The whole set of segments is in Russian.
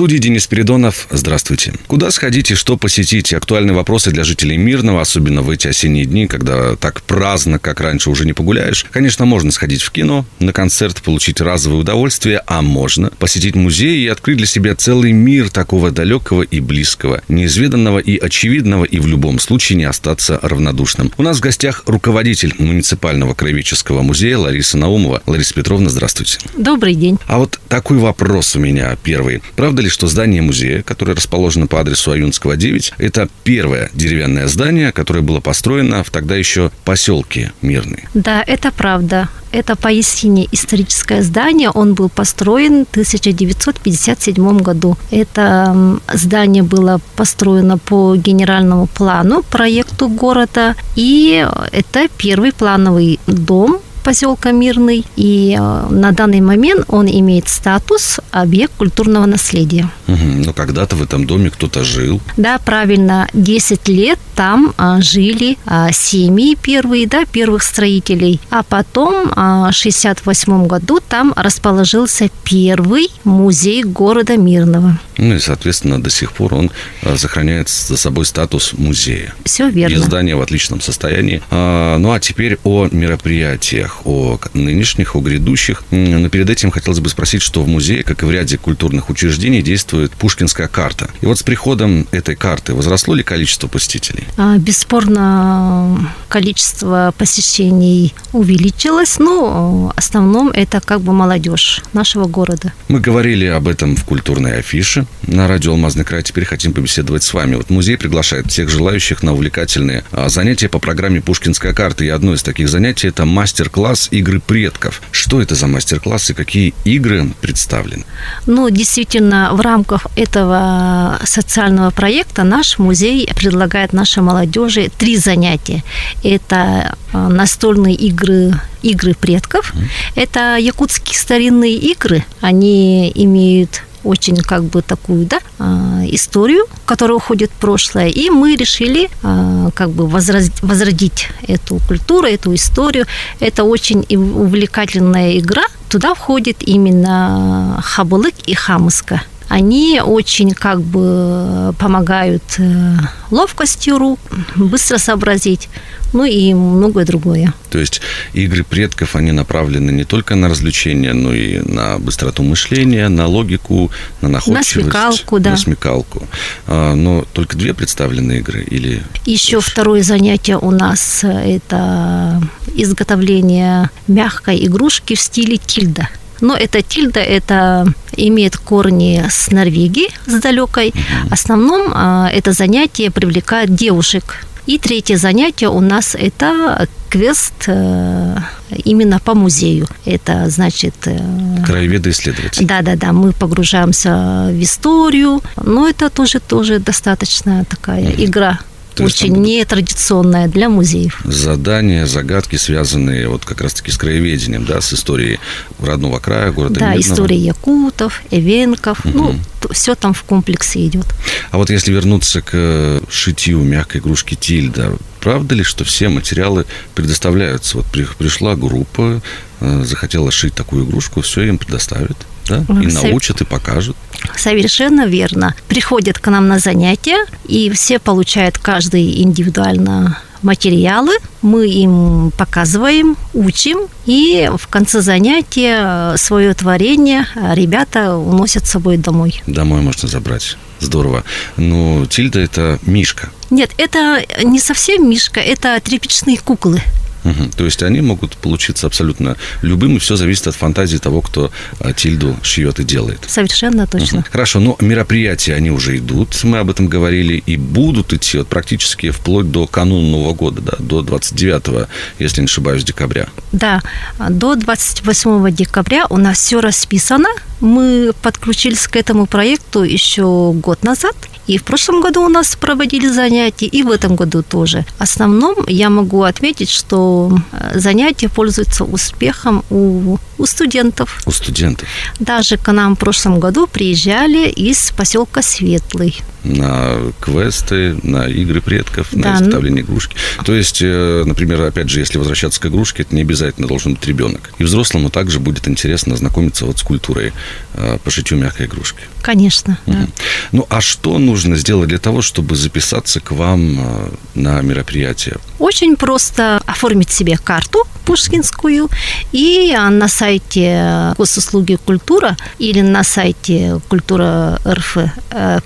студии Денис Передонов. Здравствуйте. Куда сходить и что посетить? Актуальные вопросы для жителей Мирного, особенно в эти осенние дни, когда так праздно, как раньше, уже не погуляешь. Конечно, можно сходить в кино, на концерт, получить разовое удовольствие, а можно посетить музей и открыть для себя целый мир такого далекого и близкого, неизведанного и очевидного, и в любом случае не остаться равнодушным. У нас в гостях руководитель муниципального краеведческого музея Лариса Наумова. Лариса Петровна, здравствуйте. Добрый день. А вот такой вопрос у меня первый. Правда ли, что здание музея, которое расположено по адресу Аюнского 9, это первое деревянное здание, которое было построено в тогда еще поселке Мирный. Да, это правда. Это поистине историческое здание. Он был построен в 1957 году. Это здание было построено по генеральному плану, проекту города. И это первый плановый дом поселка Мирный, и э, на данный момент он имеет статус объект культурного наследия. Угу. Но когда-то в этом доме кто-то жил. Да, правильно. 10 лет там а, жили а, семьи первые, да, первых строителей. А потом а, в 68 году там расположился первый музей города Мирного. Ну и, соответственно, до сих пор он сохраняет за собой статус музея. Все верно. И здание в отличном состоянии. Ну а теперь о мероприятиях, о нынешних, о грядущих. Но перед этим хотелось бы спросить, что в музее, как и в ряде культурных учреждений, действует пушкинская карта. И вот с приходом этой карты возросло ли количество посетителей? А, бесспорно, количество посещений увеличилось, но в основном это как бы молодежь нашего города. Мы говорили об этом в культурной афише на радио «Алмазный край». Теперь хотим побеседовать с вами. Вот музей приглашает всех желающих на увлекательные а, занятия по программе «Пушкинская карта». И одно из таких занятий – это мастер-класс «Игры предков». Что это за мастер-класс и какие игры представлены? Ну, действительно, в рамках этого социального проекта наш музей предлагает нашей молодежи три занятия. Это э, настольные игры игры предков. Это якутские старинные игры. Они имеют очень как бы такую, да, а, историю, которая уходит в прошлое, и мы решили а, как бы возродить эту культуру, эту историю. Это очень увлекательная игра. Туда входит именно хабылык и хамыска они очень как бы помогают э, ловкостью рук, быстро сообразить ну и многое другое. То есть игры предков, они направлены не только на развлечение, но и на быстроту мышления, на логику, на находчивость. На смекалку, да. На смекалку. Но только две представлены игры или... Еще больше? второе занятие у нас э, – это изготовление мягкой игрушки в стиле тильда. Но эта тильда, это имеет корни с Норвегии, с далекой. В основном а, это занятие привлекает девушек и третье занятие у нас это квест э, именно по музею. Это значит... Э, Краеведы-исследователи. Да-да-да, мы погружаемся в историю, но это тоже, тоже достаточно такая mm-hmm. игра Очень есть, нетрадиционная для музеев. Задания, загадки, связанные вот как раз-таки с краеведением, да, с историей родного края, города Да, Медного. история якутов, эвенков, угу. ну, все там в комплексе идет. А вот если вернуться к шитью мягкой игрушки Тильда, правда ли, что все материалы предоставляются? Вот пришла группа, э, захотела шить такую игрушку, все им предоставят, да? И научат, и покажут. Совершенно верно. Приходят к нам на занятия, и все получают каждый индивидуально материалы, мы им показываем, учим, и в конце занятия свое творение ребята уносят с собой домой. Домой можно забрать. Здорово. Но Тильда – это Мишка. Нет, это не совсем Мишка, это тряпичные куклы. Угу. То есть они могут получиться абсолютно любым, и все зависит от фантазии того, кто а, тильду шьет и делает. Совершенно точно. Угу. Хорошо, но мероприятия, они уже идут, мы об этом говорили, и будут идти вот практически вплоть до кануна Нового года, да, до 29, если не ошибаюсь, декабря. Да, до 28 декабря у нас все расписано. Мы подключились к этому проекту еще год назад, и в прошлом году у нас проводили занятия, и в этом году тоже. В основном я могу отметить, что что занятия пользуются успехом у, у студентов. У студентов. Даже к нам в прошлом году приезжали из поселка Светлый на квесты, на игры предков, да. на изготовление игрушки. То есть, э, например, опять же, если возвращаться к игрушке, это не обязательно должен быть ребенок. И взрослому также будет интересно знакомиться вот с культурой э, по шитью мягкой игрушки. Конечно. Угу. Да. Ну, а что нужно сделать для того, чтобы записаться к вам э, на мероприятие? Очень просто оформить себе карту пушкинскую и на сайте госуслуги культура или на сайте культура РФ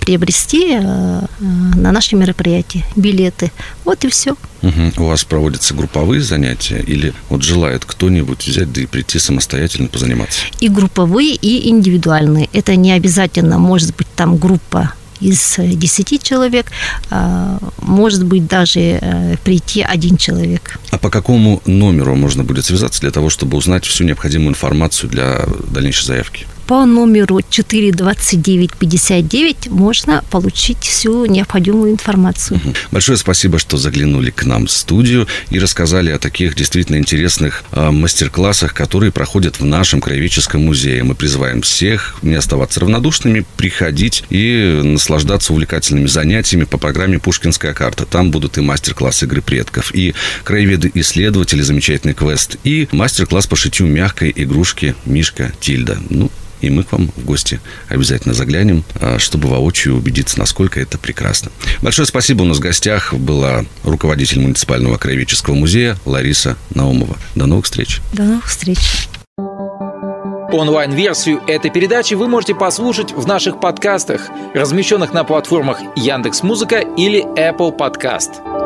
приобрести Э, на наши мероприятия, билеты. Вот и все. Угу. У вас проводятся групповые занятия или вот желает кто-нибудь взять да и прийти самостоятельно позаниматься? И групповые, и индивидуальные. Это не обязательно может быть там группа из 10 человек, а, может быть даже э, прийти один человек. А по какому номеру можно будет связаться для того, чтобы узнать всю необходимую информацию для дальнейшей заявки? По номеру 42959 можно получить всю необходимую информацию. Большое спасибо, что заглянули к нам в студию и рассказали о таких действительно интересных э, мастер-классах, которые проходят в нашем краеведческом музее. Мы призываем всех не оставаться равнодушными, приходить и наслаждаться увлекательными занятиями по программе «Пушкинская карта». Там будут и мастер-класс игры предков, и краеведы-исследователи, замечательный квест, и мастер-класс по шитью мягкой игрушки «Мишка Тильда». Ну, и мы к вам в гости обязательно заглянем, а, чтобы воочию убедиться, насколько это прекрасно. Большое спасибо. У нас в гостях была руководитель муниципального краеведческого музея Лариса Наумова. До новых встреч. До новых встреч. Онлайн-версию этой передачи вы можете послушать в наших подкастах, размещенных на платформах Яндекс.Музыка или Apple Podcast.